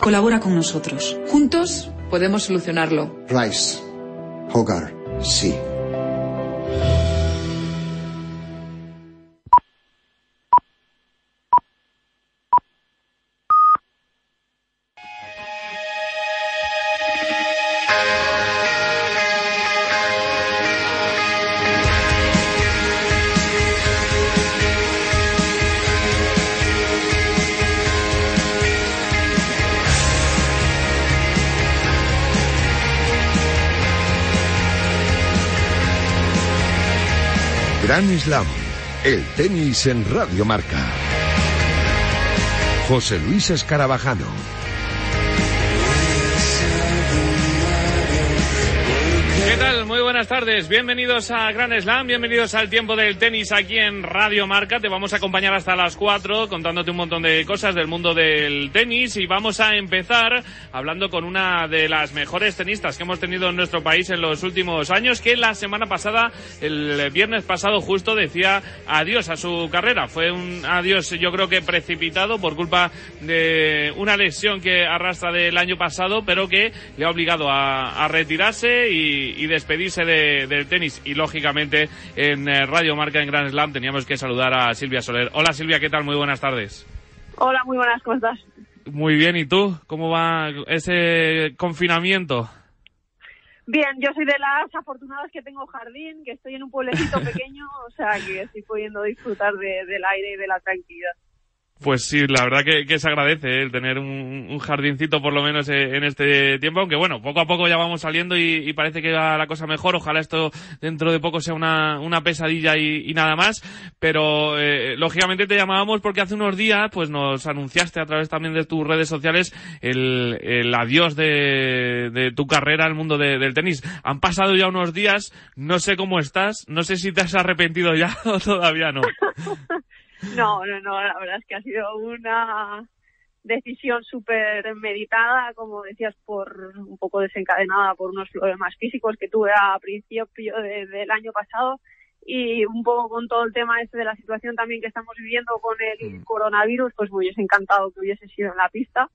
Colabora con nosotros. Juntos podemos solucionarlo. Rice. Hogar. Sí. El tenis en Radio Marca. José Luis Escarabajano. ¿Qué tal? Buenas tardes. Bienvenidos a Gran Slam, bienvenidos al tiempo del tenis aquí en Radio Marca. Te vamos a acompañar hasta las 4 contándote un montón de cosas del mundo del tenis y vamos a empezar hablando con una de las mejores tenistas que hemos tenido en nuestro país en los últimos años, que la semana pasada, el viernes pasado justo, decía adiós a su carrera. Fue un adiós yo creo que precipitado por culpa de una lesión que arrastra del año pasado, pero que le ha obligado a, a retirarse y, y despedirse de, del tenis. Y lógicamente en eh, Radio Marca en Grand Slam teníamos que saludar a Silvia Soler. Hola Silvia, ¿qué tal? Muy buenas tardes. Hola, muy buenas, ¿cómo estás? Muy bien, ¿y tú? ¿Cómo va ese confinamiento? Bien, yo soy de las afortunadas que tengo jardín, que estoy en un pueblecito pequeño, o sea que estoy pudiendo disfrutar de, del aire y de la tranquilidad. Pues sí, la verdad que, se agradece ¿eh? el tener un, jardincito por lo menos eh, en este tiempo, aunque bueno, poco a poco ya vamos saliendo y, parece que va la cosa mejor. Ojalá esto dentro de poco sea una, pesadilla y, nada más. Pero eh, lógicamente te llamábamos porque hace unos días pues nos anunciaste a través también de tus redes sociales el, adiós de, de, tu carrera al mundo de, del tenis. Han pasado ya unos días, no sé cómo estás, no sé si te has arrepentido ya o todavía no. No, no, no, la verdad es que ha sido una decisión súper meditada, como decías, por un poco desencadenada por unos problemas físicos que tuve a principio de, del año pasado y un poco con todo el tema este de la situación también que estamos viviendo con el mm. coronavirus, pues me hubiese encantado que hubiese sido en la pista,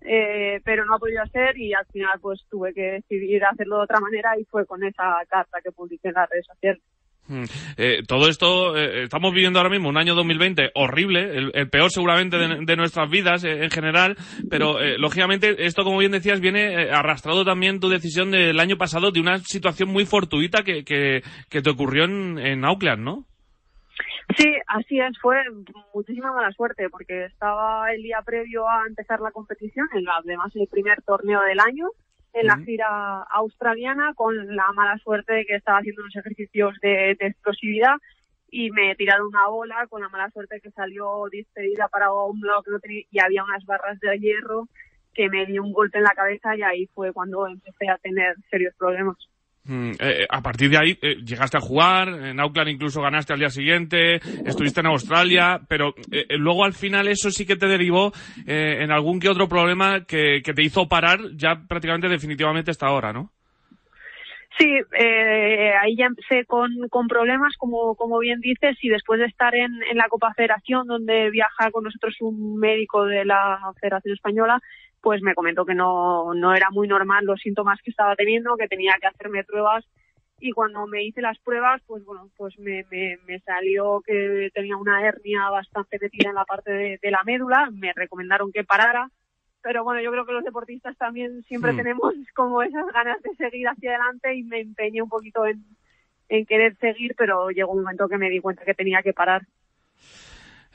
eh, pero no ha podido ser y al final pues tuve que decidir hacerlo de otra manera y fue con esa carta que publiqué en las redes sociales. Eh, todo esto, eh, estamos viviendo ahora mismo un año 2020 horrible, el, el peor seguramente de, nuestras vidas eh, en general, pero eh, lógicamente esto, como bien decías, viene eh, arrastrado también tu decisión del año pasado de una situación muy fortuita que, que, te ocurrió en, en Auckland, ¿no? Sí, así es, fue muchísima mala suerte porque estaba el día previo a empezar la competición, en la, además el primer torneo del año, en la gira australiana con la mala suerte de que estaba haciendo unos ejercicios de, de explosividad y me tiraron una bola con la mala suerte que salió despedida para un lado que no tenía y había unas barras de hierro que me dio un golpe en la cabeza y ahí fue cuando empecé a tener serios problemas. Mm, eh, a partir de ahí eh, llegaste a jugar, en Auckland incluso ganaste al día siguiente, estuviste en Australia, pero eh, luego al final eso sí que te derivó eh, en algún que otro problema que, que, te hizo parar ya prácticamente definitivamente hasta ahora, ¿no? Sí, eh, ahí ya empecé con, con problemas, como, como bien dices, y después de estar en, en la Copa Federación, donde viaja con nosotros un médico de la Federación Española, pues me comentó que no, no era muy normal los síntomas que estaba teniendo, que tenía que hacerme pruebas y cuando me hice las pruebas, pues bueno, pues me, me, me salió que tenía una hernia bastante metida en la parte de, de, la médula, me recomendaron que parara, pero bueno, yo creo que los deportistas también siempre mm. tenemos como esas ganas de seguir hacia adelante y me empeñé un poquito en, en querer seguir, pero llegó un momento que me di cuenta que tenía que parar.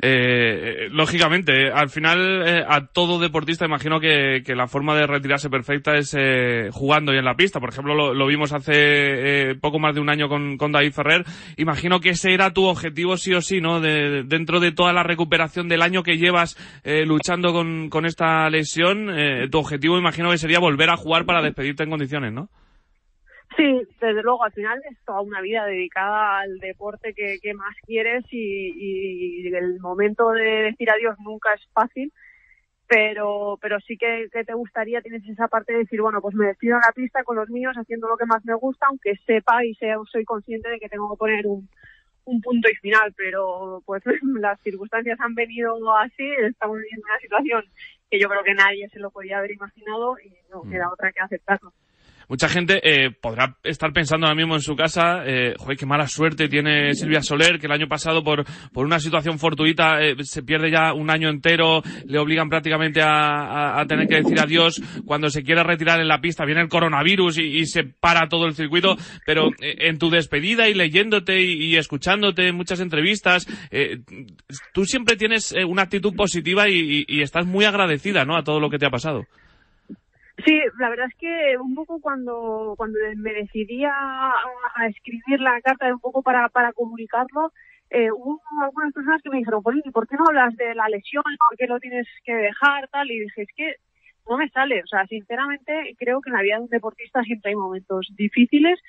Eh, lógicamente, al final eh, a todo deportista imagino que, que, la forma de retirarse perfecta es eh, jugando y en la pista. Por ejemplo, lo, vimos hace eh, poco más de un año con, con, David Ferrer. Imagino que ese era tu objetivo sí o sí, ¿no? De, dentro de toda la recuperación del año que llevas eh, luchando con, con, esta lesión, tu objetivo imagino que sería volver a jugar para despedirte en condiciones, ¿no? Sí, desde luego, al final es toda una vida dedicada al deporte que, que más quieres y, y, el momento de decir adiós nunca es fácil, pero pero sí que, que, te gustaría, tienes esa parte de decir, bueno, pues me despido en la pista con los míos haciendo lo que más me gusta, aunque sepa y sea, soy consciente de que tengo que poner un, un punto y final, pero pues las circunstancias han venido así, estamos viviendo una situación que yo creo que nadie se lo podía haber imaginado y no mm. queda otra que aceptarlo. Mucha gente eh, podrá estar pensando ahora mismo en su casa, eh, joder, qué mala suerte tiene Silvia Soler, que el año pasado por, por una situación fortuita eh, se pierde ya un año entero, le obligan prácticamente a, a, tener que decir adiós cuando se quiere retirar en la pista, viene el coronavirus y, se para todo el circuito, pero eh, en tu despedida y leyéndote y, escuchándote en muchas entrevistas, eh, tú siempre tienes una actitud positiva y, y estás muy agradecida, ¿no? A todo lo que te ha pasado. Sí, la verdad es que un poco cuando, cuando me decidí a, escribir la carta, un poco para, para comunicarlo, eh, hubo algunas personas que me dijeron, ¿y por qué no hablas de la lesión? ¿Por qué lo tienes que dejar? tal Y dije, es que no me sale. O sea, sinceramente, creo que en la vida de un deportista siempre hay momentos difíciles,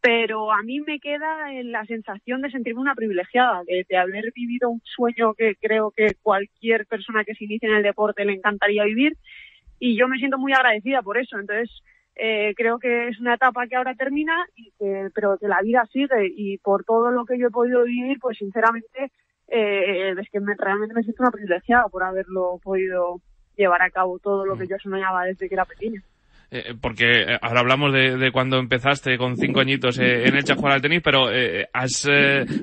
pero a mí me queda la sensación de sentirme una privilegiada, de, de, haber vivido un sueño que creo que cualquier persona que se inicie en el deporte le encantaría vivir y yo me siento muy agradecida por eso. Entonces, eh, creo que es una etapa que ahora termina, y que, pero que la vida sigue y por todo lo que yo he podido vivir, pues sinceramente, eh, es que me, realmente me siento una privilegiada por haberlo podido llevar a cabo todo lo que mm. yo soñaba desde que era pequeña. Eh, porque eh, ahora hablamos de, cuando empezaste con cinco añitos eh, en el jugar al tenis, pero has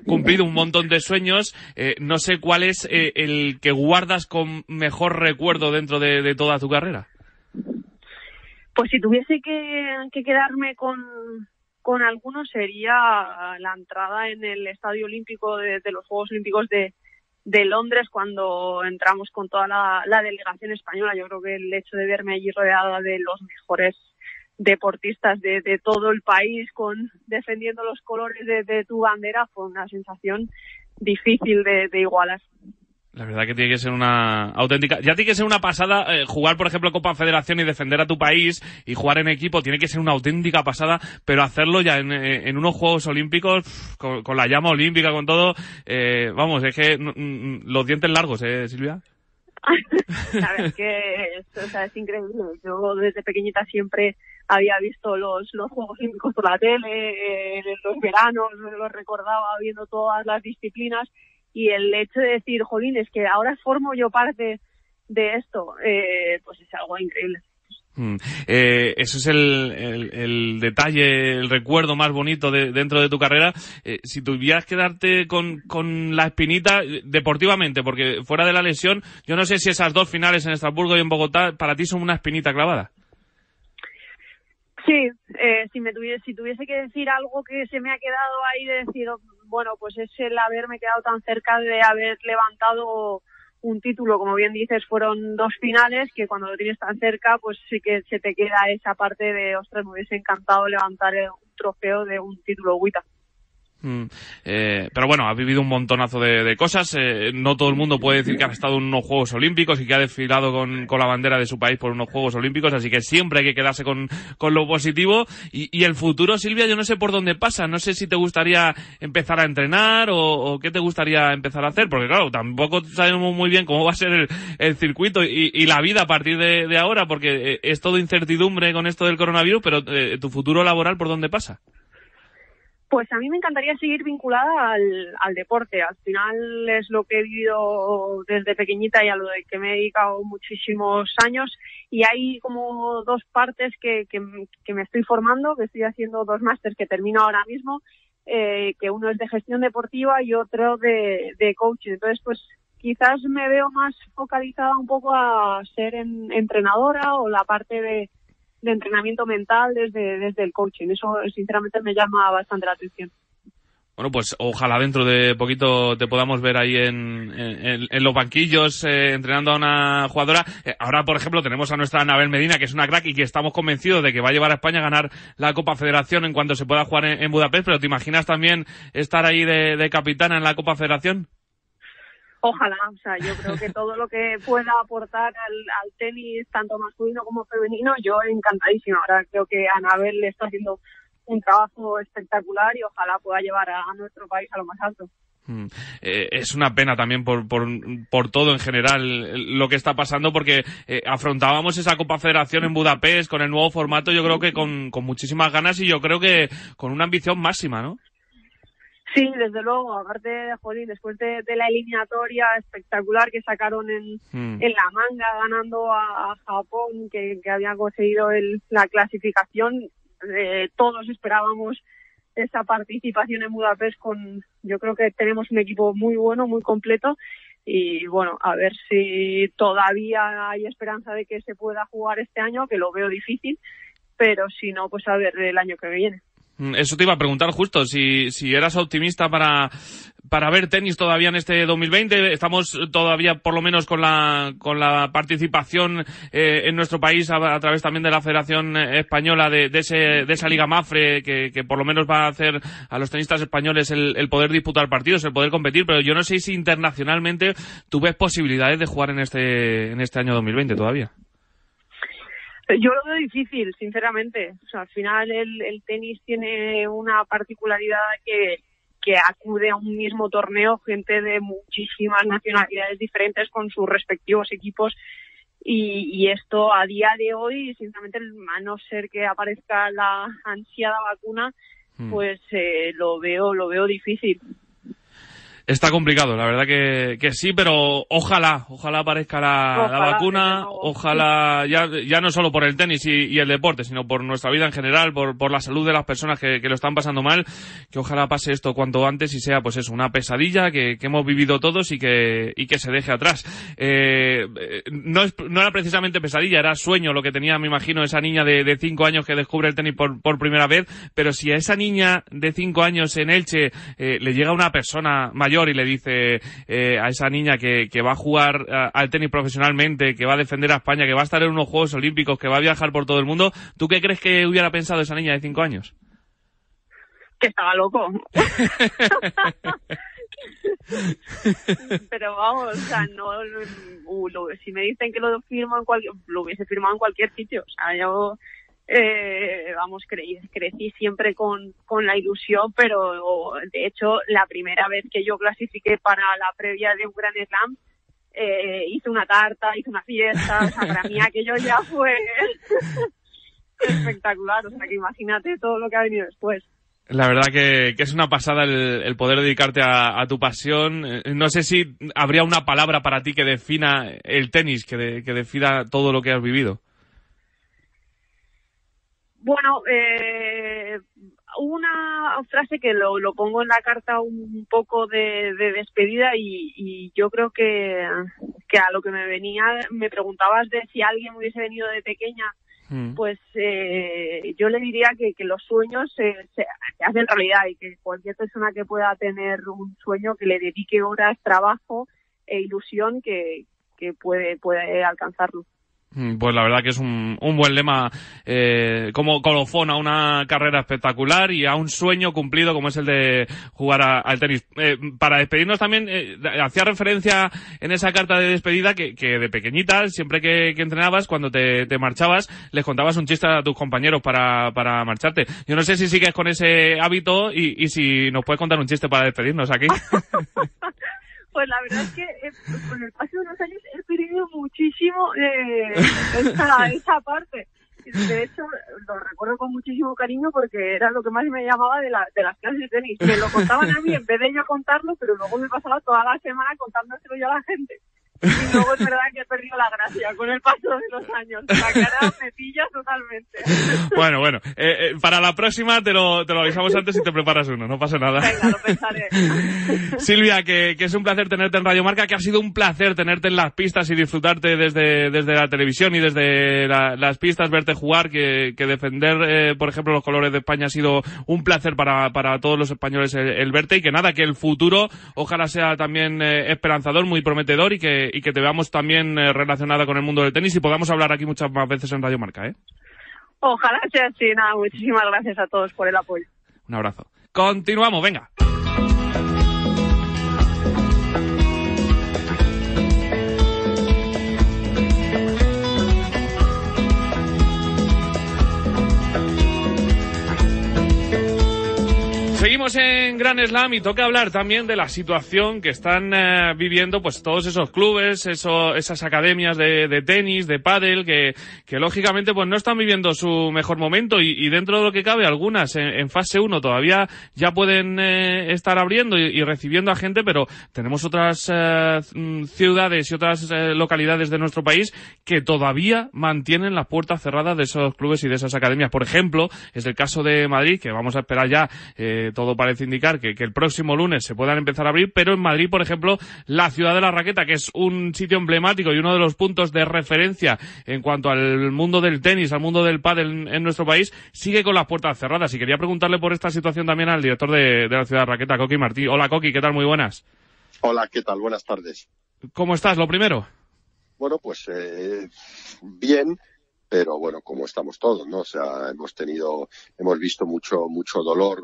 cumplido un montón de sueños. no sé cuál es el que guardas con mejor recuerdo dentro de, toda tu carrera. Pues si tuviese que, quedarme con, con alguno sería la entrada en el Estadio Olímpico de los Juegos Olímpicos de, de Londres cuando entramos con toda la, delegación española. Yo creo que el hecho de verme allí rodeada de los mejores deportistas de, todo el país con defendiendo los colores de, tu bandera fue una sensación difícil de igualar. La verdad que tiene que ser una auténtica. Ya tiene que ser una pasada eh, jugar, por ejemplo, Copa Federación y defender a tu país y jugar en equipo. Tiene que ser una auténtica pasada, pero hacerlo ya en, eh, unos Juegos Olímpicos, con, la llama olímpica, con todo. Eh, vamos, es que los dientes largos, ¿eh, Silvia? Sabes que es, o sea, es increíble. Yo desde pequeñita siempre había visto los, los Juegos Olímpicos por la tele, en los veranos, los recordaba viendo todas las disciplinas y el hecho de decir, jolín, es que ahora formo yo parte de esto, eh, pues es algo increíble. Mm. Eh, eso es el, el, detalle, el recuerdo más bonito de, dentro de tu carrera. Eh, si tuvieras que darte con, con la espinita deportivamente, porque fuera de la lesión, yo no sé si esas dos finales en Estrasburgo y en Bogotá para ti son una espinita clavada. Sí, eh, si me tuviese, si tuviese que decir algo que se me ha quedado ahí de decir, bueno, pues es el haberme quedado tan cerca de haber levantado un título, como bien dices, fueron dos finales que cuando lo tienes tan cerca, pues sí que se te queda esa parte de, ostras, me hubiese encantado levantar un trofeo de un título Wita. Mm. Eh, pero bueno, ha vivido un montonazo de, cosas. Eh, no todo el mundo puede decir que ha estado en unos Juegos Olímpicos y que ha desfilado con, la bandera de su país por unos Juegos Olímpicos, así que siempre hay que quedarse con, lo positivo. Y, el futuro, Silvia, yo no sé por dónde pasa. No sé si te gustaría empezar a entrenar o, qué te gustaría empezar a hacer, porque claro, tampoco sabemos muy bien cómo va a ser el, circuito y, la vida a partir de, ahora, porque eh, es todo incertidumbre con esto del coronavirus, pero tu futuro laboral, ¿por dónde pasa? Pues a mí me encantaría seguir vinculada al, deporte. Al final es lo que he vivido desde pequeñita y a lo de que me he dedicado muchísimos años. Y hay como dos partes que, que, me estoy formando, que estoy haciendo dos másteres que termino ahora mismo, eh, que uno es de gestión deportiva y otro de, de coaching. Entonces, pues quizás me veo más focalizada un poco a ser entrenadora o la parte de de entrenamiento mental desde, desde el coaching. Eso sinceramente me llama bastante la atención. Bueno, pues ojalá dentro de poquito te podamos ver ahí en, en, los banquillos eh, entrenando a una jugadora. Eh, ahora, por ejemplo, tenemos a nuestra Anabel Medina, que es una crack y que estamos convencidos de que va a llevar a España a ganar la Copa Federación en cuanto se pueda jugar en, Budapest. Pero ¿te imaginas también estar ahí de, de capitana en la Copa Federación? Ojalá, o sea, yo creo que todo lo que pueda aportar al, tenis, tanto masculino como femenino, yo encantadísimo. Ahora creo que Anabel le está haciendo un trabajo espectacular y ojalá pueda llevar a, nuestro país a lo más alto. Mm. Eh, es una pena también por, por, por, todo en general lo que está pasando porque eh, afrontábamos esa Copa Federación en Budapest con el nuevo formato yo creo que con, con muchísimas ganas y yo creo que con una ambición máxima, ¿no? Sí, desde luego, aparte de Jolín, después de, la eliminatoria espectacular que sacaron en, hmm. en la manga ganando a, Japón, que, que había conseguido el, la clasificación, eh, todos esperábamos esa participación en Budapest con, yo creo que tenemos un equipo muy bueno, muy completo y bueno, a ver si todavía hay esperanza de que se pueda jugar este año, que lo veo difícil, pero si no, pues a ver el año que viene. Mm, eso te iba a preguntar justo, si, si eras optimista para, para ver tenis todavía en este 2020. Estamos todavía, por lo menos, con la, con la participación eh, en nuestro país a, través también de la Federación Española de, de, ese, de esa Liga Mafre, que, que, por lo menos va a hacer a los tenistas españoles el, el, poder disputar partidos, el poder competir. Pero yo no sé si internacionalmente tú ves posibilidades de jugar en este, en este año 2020 todavía. Yo lo veo difícil, sinceramente. O sea, al final el, el tenis tiene una particularidad que, que acude a un mismo torneo gente de muchísimas nacionalidades diferentes con sus respectivos equipos y, y, esto a día de hoy, sinceramente, a no ser que aparezca la ansiada vacuna, hmm. pues eh, lo veo lo veo difícil. Está complicado, la verdad que, que sí, pero ojalá, ojalá aparezca la, la vacuna, ojalá, ya, ya no solo por el tenis y, y, el deporte, sino por nuestra vida en general, por, por la salud de las personas que, que, lo están pasando mal, que ojalá pase esto cuanto antes y sea, pues eso, una pesadilla que, que hemos vivido todos y que, y que se deje atrás. Eh, no, es, no era precisamente pesadilla, era sueño lo que tenía, me imagino, esa niña de, de cinco años que descubre el tenis por, por primera vez, pero si a esa niña de cinco años en Elche eh, le llega una persona mayor, y le dice eh, a esa niña que, que va a jugar eh, al tenis profesionalmente, que va a defender a España, que va a estar en unos Juegos Olímpicos, que va a viajar por todo el mundo, ¿tú qué crees que hubiera pensado esa niña de cinco años? Que estaba loco. pero vamos, o sea, no, uh, si me dicen que lo firmo en cualquier, lo hubiese firmado en cualquier sitio, o sea, yo eh, vamos, crecí, crecí siempre con, con la ilusión, pero de hecho la primera vez que yo clasifiqué para la previa de un Gran Slam, eh, hice una tarta, hice una fiesta, o sea, para mí aquello ya fue espectacular, o sea, que imagínate todo lo que ha venido después. La verdad que, que es una pasada el, poder dedicarte a, tu pasión. Eh, no sé si habría una palabra para ti que defina el tenis, que, que defina todo lo que has vivido. Bueno, eh, una frase que lo, lo, pongo en la carta un poco de, despedida y, yo creo que, que, a lo que me venía, me preguntabas de si alguien hubiese venido de pequeña, mm. pues eh, yo le diría que, que los sueños se, se, hacen realidad y que cualquier persona que pueda tener un sueño, que le dedique horas, trabajo e ilusión, que, que puede, puede alcanzarlo. Mm, pues la verdad que es un, un buen lema eh, como colofón a una carrera espectacular y a un sueño cumplido como es el de jugar al tenis. Eh, para despedirnos también, eh, hacía referencia en esa carta de despedida que, que de pequeñita, siempre que, entrenabas, cuando te, te, marchabas, les contabas un chiste a tus compañeros para, para marcharte. Yo no sé si sigues con ese hábito y, y si nos puedes contar un chiste para despedirnos aquí. Pues la verdad es que eh, con el paso de los años he perdido muchísimo eh, esa, esa parte. De hecho, lo recuerdo con muchísimo cariño porque era lo que más me llamaba de, la, de las clases de tenis. Me lo contaban a mí en vez de yo contarlo, pero luego me pasaba toda la semana contándoselo yo a la gente. Y luego es verdad que he perdido la gracia con el paso de los años. La cara me pilla totalmente. Bueno, bueno. Eh, eh, para la próxima te lo, te lo avisamos antes y te preparas uno, no pasa nada. Venga, lo pensaré. Silvia, que, que, es un placer tenerte en Radio Marca, que ha sido un placer tenerte en las pistas y disfrutarte desde, desde la televisión y desde las pistas, verte jugar, que, que defender, eh, por ejemplo, los colores de España ha sido un placer para, para todos los españoles el, verte y que nada, que el futuro ojalá sea también esperanzador, muy prometedor y que, y que te veamos también eh, relacionada con el mundo del tenis y podamos hablar aquí muchas más veces en Radio Marca, ¿eh? Ojalá sea así. Nada, muchísimas gracias a todos por el apoyo. Un abrazo. Continuamos, venga. Seguimos en Gran Slam y toca hablar también de la situación que están eh, viviendo pues todos esos clubes, eso, esas academias de, de tenis, de pádel, que, que lógicamente pues no están viviendo su mejor momento y, y dentro de lo que cabe algunas en, en fase 1 todavía ya pueden eh, estar abriendo y, y, recibiendo a gente, pero tenemos otras eh, ciudades y otras eh, localidades de nuestro país que todavía mantienen las puertas cerradas de esos clubes y de esas academias. Por ejemplo, es el caso de Madrid, que vamos a esperar ya, eh, todo parece indicar que, que, el próximo lunes se puedan empezar a abrir, pero en Madrid, por ejemplo, la ciudad de la raqueta, que es un sitio emblemático y uno de los puntos de referencia en cuanto al mundo del tenis, al mundo del pádel en, en nuestro país, sigue con las puertas cerradas. Y quería preguntarle por esta situación también al director de, de la ciudad de la raqueta, Coqui Martí. Hola, Coqui, ¿qué tal? Muy buenas. Hola, ¿qué tal? Buenas tardes. ¿Cómo estás? Lo primero. Bueno, pues eh, bien, pero bueno, como estamos todos, ¿no? O sea, hemos tenido, hemos visto mucho, mucho dolor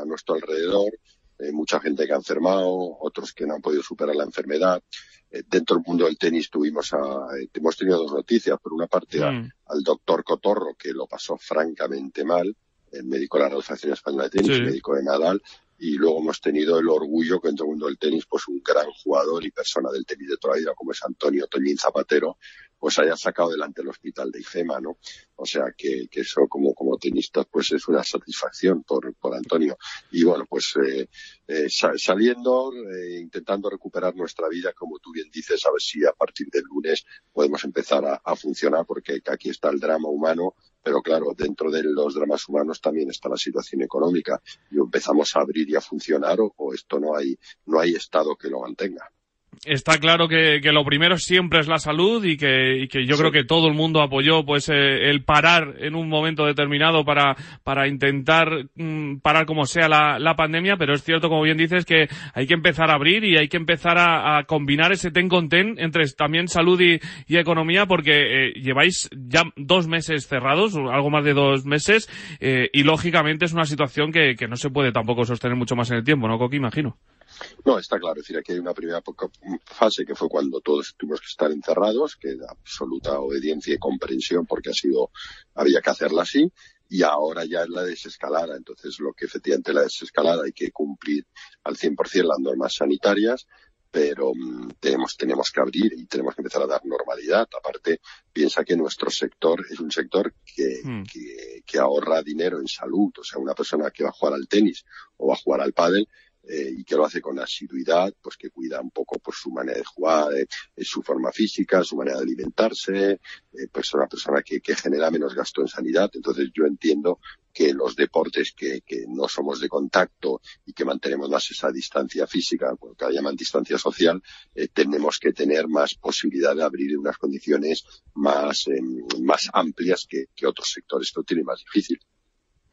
a nuestro alrededor, eh, mucha gente que ha enfermado, otros que no han podido superar la enfermedad. Eh, dentro del mundo del tenis tuvimos a, eh, hemos tenido dos noticias. Por una parte, a, Mm. al doctor Cotorro, que lo pasó francamente mal, el médico de la Asociación Española de Tenis, Sí. médico de Nadal, y luego hemos tenido el orgullo que dentro del mundo del tenis, pues un gran jugador y persona del tenis de toda la vida, como es Antonio Toñín Zapatero, pues haya sacado delante el hospital de IFEMA, ¿no? O sea que, que eso como, como tenistas pues es una satisfacción por, por Antonio. Y bueno, pues eh, eh, sa- saliendo, eh, intentando recuperar nuestra vida, como tú bien dices, a ver si a partir del lunes podemos empezar a, funcionar, porque aquí está el drama humano, pero claro, dentro de los dramas humanos también está la situación económica. Y empezamos a abrir y a funcionar, o, o esto no hay, no hay Estado que lo mantenga. Está claro que, que lo primero siempre es la salud y que, y que yo Sí. creo que todo el mundo apoyó pues eh, el parar en un momento determinado para, para intentar mm, parar como sea la, la pandemia, pero es cierto, como bien dices, que hay que empezar a abrir y hay que empezar a, a combinar ese ten con ten entre también salud y, y economía porque eh, lleváis ya dos meses cerrados, algo más de dos meses, eh, y lógicamente es una situación que, que no se puede tampoco sostener mucho más en el tiempo, ¿no, Coqui? Imagino. No, está claro. Es decir, aquí hay una primera fase que fue cuando todos tuvimos que estar encerrados, que de absoluta obediencia y comprensión porque ha sido, había que hacerla así. Y ahora ya es la desescalada. Entonces, lo que efectivamente la desescalada hay que cumplir al 100% las normas sanitarias, pero mm, tenemos, tenemos que abrir y tenemos que empezar a dar normalidad. Aparte, piensa que nuestro sector es un sector que, Hmm. que, que ahorra dinero en salud. O sea, una persona que va a jugar al tenis o va a jugar al pádel eh, y que lo hace con asiduidad, pues que cuida un poco pues su manera de jugar, eh, eh, su forma física, su manera de alimentarse, eh, pues una persona que, que genera menos gasto en sanidad. Entonces yo entiendo que los deportes que, que no somos de contacto y que mantenemos más esa distancia física, lo que llaman distancia social, eh, tenemos que tener más posibilidad de abrir unas condiciones más, eh, más amplias que, que otros sectores que lo tienen más difícil.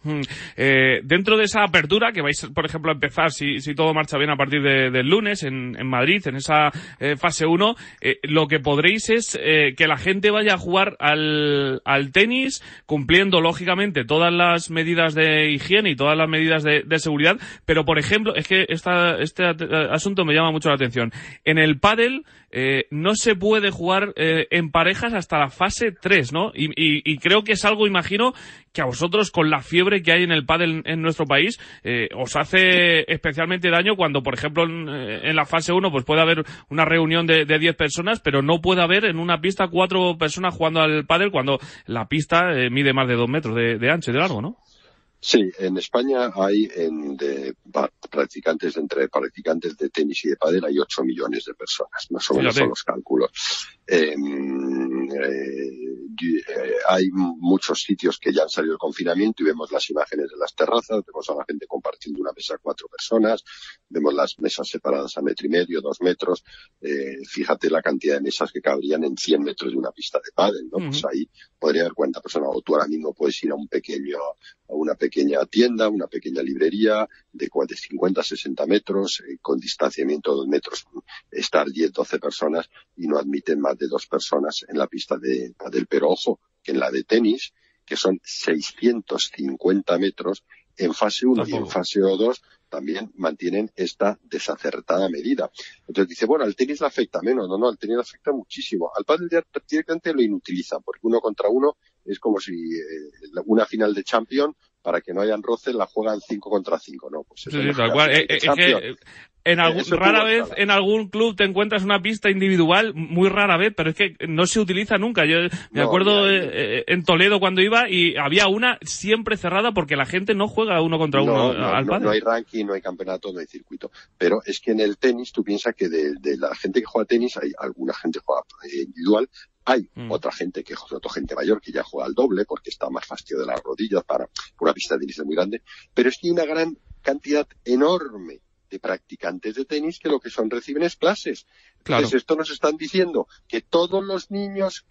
Mm. Eh, dentro de esa apertura que vais, por ejemplo, a empezar, si, todo marcha bien a partir de- del lunes en, Madrid, en esa eh, fase 1, eh, lo que podréis es eh, que la gente vaya a jugar al, tenis, cumpliendo lógicamente todas las medidas de higiene y todas las medidas de, seguridad, pero por ejemplo, es que esta, este asunto me llama mucho la atención. En el pádel eh, no se puede jugar eh, en parejas hasta la fase 3, ¿no? Y, y- creo que es algo, imagino, que a vosotros con la fiebre que hay en el pádel en, en nuestro país eh, os hace especialmente daño cuando, por ejemplo, en, eh, en la fase 1 pues puede haber una reunión de, de 10 personas, pero no puede haber en una pista cuatro personas jugando al pádel cuando la pista eh, mide más de dos metros de, de ancho y de largo, ¿no? Sí, en España hay en de practicantes entre practicantes de tenis y de pádel hay 8 millones de personas, más o menos Fíjate. son los cálculos. Eh, y, eh, hay muchos sitios que ya han salido del confinamiento y vemos las imágenes de las terrazas, vemos a la gente compartiendo una mesa cuatro personas, vemos las mesas separadas a metro y medio, dos metros. Eh, fíjate la cantidad de mesas que cabrían en 100 metros de una pista de pádel, ¿no? Pues Ujú. ahí podría haber 40 personas. O tú ahora mismo puedes ir a un pequeño a una pequeña tienda, una pequeña librería de cua- de 50, 60 metros, eh, con distanciamiento de dos metros, estar 10, 12 personas y no admiten más de dos personas en la pista de, del pero ojo, que en la de tenis, que son 650 metros, en fase 1 y en fase 2 también mantienen esta desacertada medida. Entonces dice, bueno, al tenis le afecta menos. No, no, al tenis le afecta muchísimo. Al pádel ya prácticamente lo inutilizan, porque uno contra uno es como si eh, una final de Champions para que no hayan roces la juegan 5 contra 5, ¿no? Pues sí, tal cual. Eh, es que en algún, rara vez en algún club te encuentras una pista individual, muy rara vez, pero es que no se utiliza nunca. Yo me acuerdo eh, en Toledo cuando iba y había una siempre cerrada porque la gente no juega uno contra uno al no, no, hay ranking, no hay campeonato, no hay circuito. Pero es que en el tenis tú piensas que de, de la gente que juega tenis hay alguna gente que juega individual, hay mm. otra gente que otra gente mayor que ya juega al doble porque está más fastidio de las rodillas para una pista de tenis muy grande, pero es que hay una gran cantidad enorme de practicantes de tenis que lo que son reciben es clases. Entonces esto nos están diciendo que todos los niños,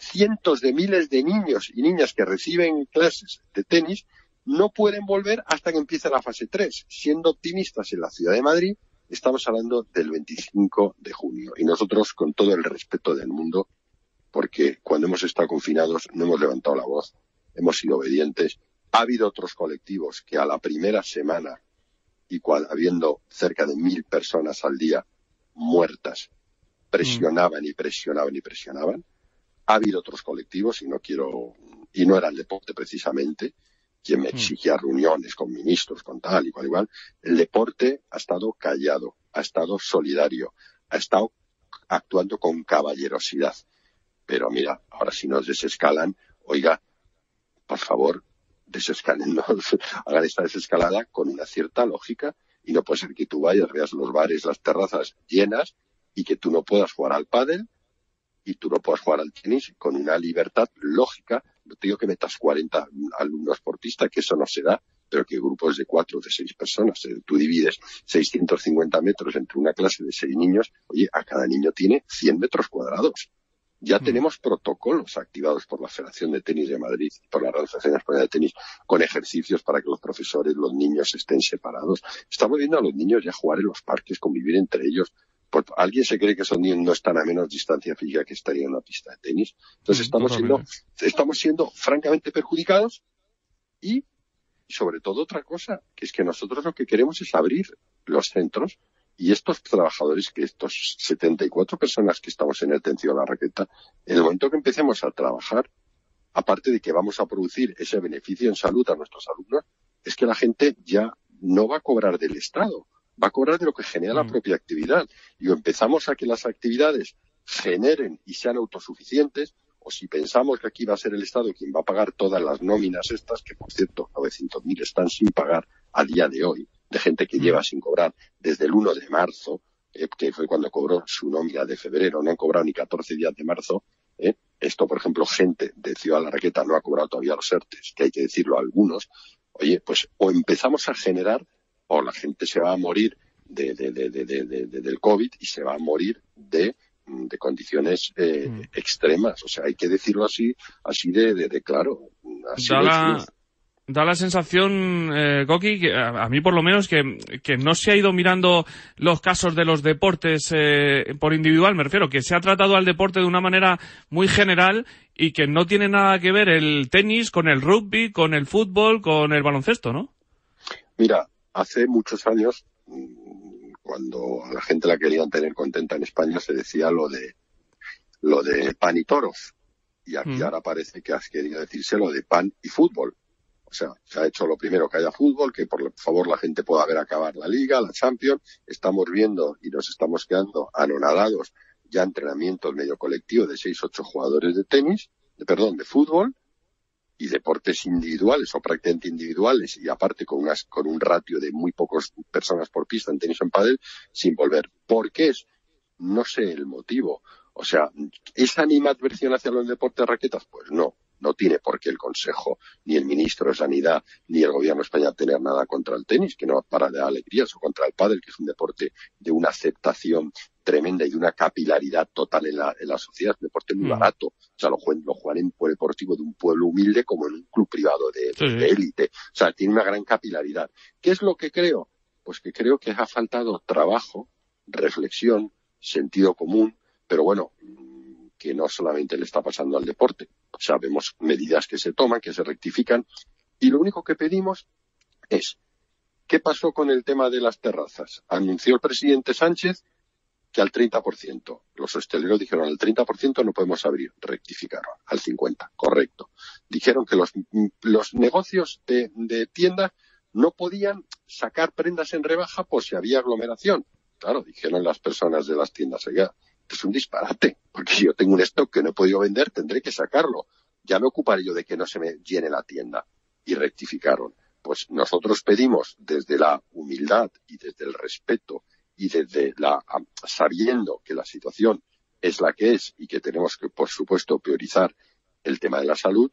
cientos de miles de niños y niñas que reciben clases de tenis no pueden volver hasta que empiece la fase 3. Siendo optimistas en la ciudad de Madrid, estamos hablando del 25 de junio. Y nosotros, con todo el respeto del mundo, porque cuando hemos estado confinados no hemos levantado la voz, hemos sido obedientes. Ha habido otros colectivos que a la primera semana y cual, habiendo cerca de mil personas al día muertas, presionaban y presionaban y presionaban. Ha habido otros colectivos y no quiero, y no era el deporte precisamente, quien me mm. exigía reuniones con ministros, con tal y cual igual. El deporte ha estado callado, ha estado solidario, ha estado actuando con caballerosidad. Pero mira, ahora si nos desescalan, oiga, por favor, desescalen, hagan esta desescalada con una cierta lógica y no puede ser que tú vayas, veas los bares, las terrazas llenas y que tú no puedas jugar al pádel y tú no puedas jugar al tenis con una libertad lógica. No te digo que metas 40 alumnos por pista, que eso no se da, pero que grupos de cuatro o de seis personas, eh, tú divides 650 metros entre una clase de seis niños, oye, a cada niño tiene 100 metros cuadrados. Ya mm. tenemos protocolos activados por la Federación de Tenis de Madrid, por la Organización Española de Tenis, con ejercicios para que los profesores, los niños estén separados. Estamos viendo a los niños ya jugar en los parques, convivir entre ellos. ¿Alguien se cree que esos niños no están a menos distancia física que estarían en una pista de tenis? Entonces mm, estamos siendo, estamos siendo francamente perjudicados y sobre todo otra cosa, que es que nosotros lo que queremos es abrir los centros y estos trabajadores, que estos 74 personas que estamos en atención a la raqueta, en el momento que empecemos a trabajar, aparte de que vamos a producir ese beneficio en salud a nuestros alumnos, es que la gente ya no va a cobrar del Estado, va a cobrar de lo que genera la mm. propia actividad. Y empezamos a que las actividades generen y sean autosuficientes, o si pensamos que aquí va a ser el Estado quien va a pagar todas las nóminas estas, que por cierto 900.000 están sin pagar a día de hoy, de gente que lleva mm. sin cobrar desde el 1 de marzo, eh, que fue cuando cobró su nómina de febrero, no han cobrado ni 14 días de marzo. Eh. Esto, por ejemplo, gente de Ciudad de la Raqueta no ha cobrado todavía los ERTES, que hay que decirlo a algunos. Oye, pues o empezamos a generar, o la gente se va a morir de, del COVID y se va a morir de de condiciones eh, mm. extremas. O sea, hay que decirlo así, así de, claro. Así da la sensación, eh, Coqui, que a, mí por lo menos, que, que, no se ha ido mirando los casos de los deportes eh, por individual, me refiero, que se ha tratado al deporte de una manera muy general y que no tiene nada que ver el tenis con el rugby, con el fútbol, con el baloncesto, ¿no? Mira, hace muchos años, mm, cuando a la gente la querían tener contenta en España, se decía lo de lo de pan y toros. Y aquí mm. ahora parece que has querido decirse lo de pan y fútbol o sea, se ha hecho lo primero que haya fútbol, que por favor la gente pueda ver acabar la Liga, la Champions. Estamos viendo y nos estamos quedando anonadados ya entrenamientos medio colectivo de seis, ocho jugadores de tenis, de, perdón, de fútbol y deportes individuales o prácticamente individuales y aparte con, unas, con un ratio de muy pocas personas por pista en tenis o en pádel sin volver. ¿Por qué es? No sé el motivo. O sea, ¿es animadversión hacia los deportes de raquetas? Pues no no tiene por qué el Consejo, ni el Ministro de Sanidad, ni el Gobierno español tener nada contra el tenis, que no para de alegrías, o contra el pádel, que es un deporte de una aceptación tremenda y de una capilaridad total en la, en la sociedad, un deporte muy mm. barato. O sea, lo juegan, lo juegan en un deportivo de un pueblo humilde como en un club privado de élite. O sea, tiene una gran capilaridad. ¿Qué es lo que creo? Pues que creo que ha faltado trabajo, reflexión, sentido común, pero bueno, que no solamente le está pasando al deporte. Sabemos medidas que se toman, que se rectifican, y lo único que pedimos es, ¿qué pasó con el tema de las terrazas? Anunció el presidente Sánchez que al 30%. Los hosteleros dijeron al 30% no podemos abrir, rectificaron al 50%, correcto. Dijeron que los, los negocios de, de tienda no podían sacar prendas en rebaja por si había aglomeración. Claro, dijeron las personas de las tiendas allá, es un disparate, porque yo tengo un stock que no he podido vender, tendré que sacarlo. Ya me ocuparé yo de que no se me llene la tienda. Y rectificaron. Pues nosotros pedimos desde la humildad y desde el respeto y desde la sabiendo que la situación es la que es y que tenemos que, por supuesto, priorizar el tema de la salud,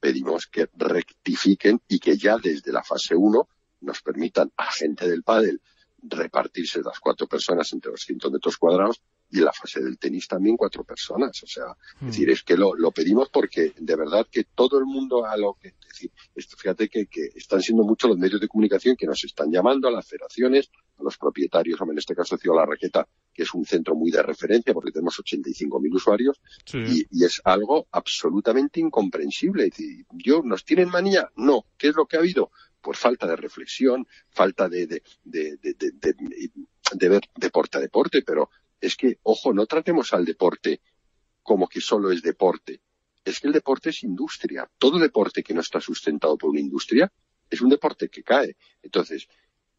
pedimos que rectifiquen y que ya desde la fase 1 nos permitan a gente del pádel repartirse las cuatro personas entre los 100 metros cuadrados y en la fase del tenis también cuatro personas. O sea, es hmm. decir, es que lo, lo, pedimos porque de verdad que todo el mundo a lo que, es decir, esto, fíjate que, que, están siendo muchos los medios de comunicación que nos están llamando a las federaciones, a los propietarios, en este caso Ciudad La Raqueta, que es un centro muy de referencia porque tenemos 85.000 usuarios y, y, es algo absolutamente incomprensible. Es decir, yo, ¿nos tienen manía? No. ¿Qué es lo que ha habido? Pues falta de reflexión, falta de, de, de, de ver deporte a deporte, pero es que, ojo, no tratemos al deporte como que solo es deporte. Es que el deporte es industria. Todo deporte que no está sustentado por una industria es un deporte que cae. Entonces,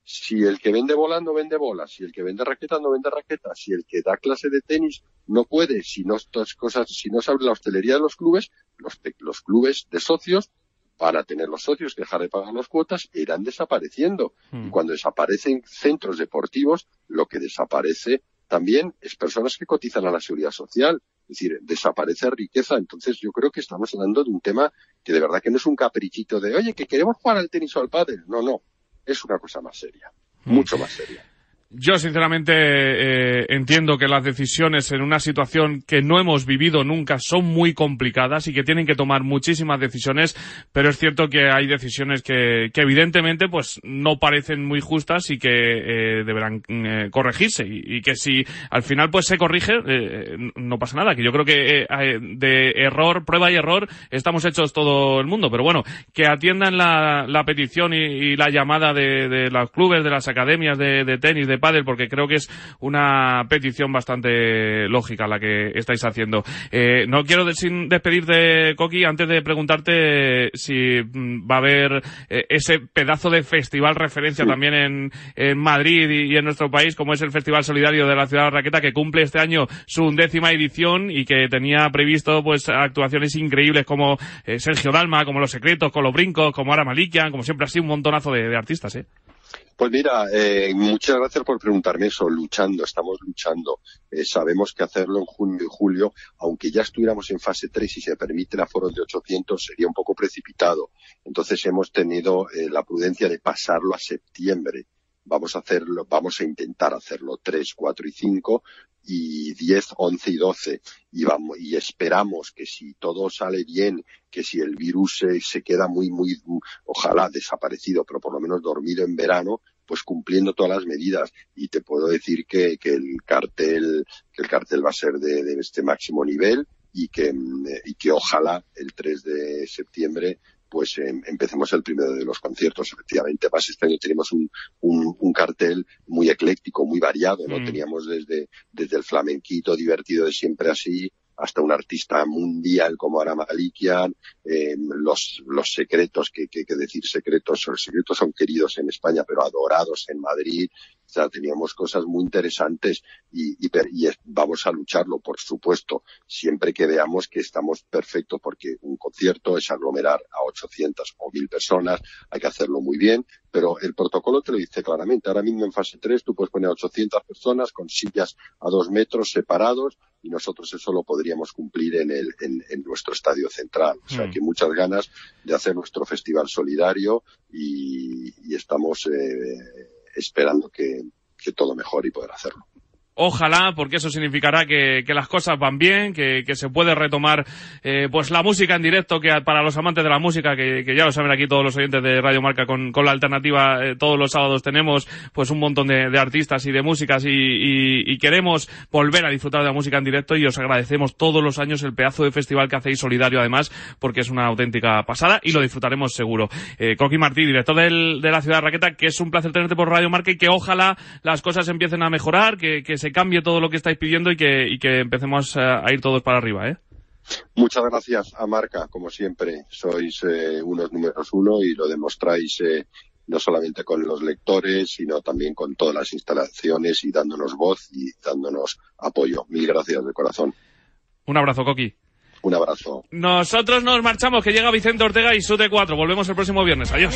si el que vende bola no vende bolas, si el que vende raquetas no vende raquetas, si el que da clase de tenis no puede, si no estas cosas, si no se abre la hostelería de los clubes, los, los clubes de socios para tener los socios que dejar de pagar las cuotas irán desapareciendo. Hmm. Y cuando desaparecen centros deportivos, lo que desaparece también es personas que cotizan a la seguridad social. Es decir, desaparece riqueza. Entonces yo creo que estamos hablando de un tema que de verdad que no es un caprichito de, oye, que queremos jugar al tenis o al pádel. No, no. Es una cosa más seria. Mm. Mucho más seria. Yo sinceramente eh, entiendo que las decisiones en una situación que no hemos vivido nunca son muy complicadas y que tienen que tomar muchísimas decisiones, pero es cierto que hay decisiones que, evidentemente pues no parecen muy justas y que eh, deberán eh, corregirse. Y, que si al final pues se corrige eh, no pasa nada, que yo creo que eh, de error, prueba y error estamos hechos todo el mundo, pero bueno, que atiendan la, petición y, la llamada de, de, los clubes, de las academias de, de tenis, de pádel, porque creo que es una petición bastante lógica la que estáis haciendo. Eh, no quiero de, sin despedirte, Coqui, antes de preguntarte si mm, va a haber eh, ese pedazo de festival referencia sí. también en, en Madrid y, y, en nuestro país, como es el Festival Solidario de la Ciudad de Raqueta, que cumple este año su undécima edición y que tenía previsto pues actuaciones increíbles como eh, Sergio Dalma, como Los Secretos, con los Brincos, como Ara Malikian, como siempre así un montonazo de, de artistas, ¿eh? Pues mira, eh, muchas gracias por preguntarme eso. Luchando, estamos luchando. Eh, sabemos que hacerlo en junio y julio, aunque ya estuviéramos en fase 3 y se permite el aforo de 800, sería un poco precipitado. Entonces hemos tenido eh, la prudencia de pasarlo a septiembre. Vamos a hacerlo, vamos a intentar hacerlo 3, 4 y 5 y 10, 11 y 12 y vamos y esperamos que si todo sale bien, que si el virus se, se queda muy muy ojalá desaparecido, pero por lo menos dormido en verano, pues cumpliendo todas las medidas. Y te puedo decir que, que el cartel que el cartel va a ser de, de este máximo nivel y que, y que ojalá el 3 de septiembre pues eh, empecemos el primero de los conciertos. Efectivamente, más este año tenemos un, un, un, cartel muy ecléctico, muy variado, ¿no? Mm. Teníamos desde, desde el flamenquito divertido de siempre así, hasta un artista mundial como Ara Malikian, eh, los, los secretos, que, que, que decir secretos, los secretos son queridos en España, pero adorados en Madrid, o sea, teníamos cosas muy interesantes y, y, y, vamos a lucharlo, por supuesto, siempre que veamos que estamos perfectos, porque un concierto es aglomerar a 800 o 1000 personas, hay que hacerlo muy bien, pero el protocolo te lo dice claramente. Ahora mismo en fase 3 tú puedes poner a 800 personas con sillas a dos metros separados y nosotros eso lo podríamos cumplir en, el, en, en nuestro estadio central. O sea, mm. que muchas ganas de hacer nuestro festival solidario y, y estamos eh, esperando que, que todo mejore y poder hacerlo. Ojalá, porque eso significará que, que las cosas van bien, que, que se puede retomar eh, pues la música en directo, que para los amantes de la música, que, que ya lo saben aquí todos los oyentes de Radio Marca, con, con la alternativa eh, todos los sábados tenemos pues un montón de, de artistas y de músicas y, y, y, queremos volver a disfrutar de la música en directo y os agradecemos todos los años el pedazo de festival que hacéis solidario además, porque es una auténtica pasada y lo disfrutaremos seguro. Eh, Coqui Martí, director del, de la ciudad de Raqueta, que es un placer tenerte por Radio Marca y que ojalá las cosas empiecen a mejorar, que, que se se cambie todo lo que estáis pidiendo y que, y que empecemos a, a ir todos para arriba, ¿eh? Muchas gracias a Marca, como siempre. Sois eh, unos números uno y lo demostráis eh, no solamente con los lectores, sino también con todas las instalaciones y dándonos voz y dándonos apoyo. Mil gracias de corazón. Un abrazo, Coqui. Un abrazo. Nosotros nos marchamos, que llega Vicente Ortega y Sute 4. Volvemos el próximo viernes. Adiós.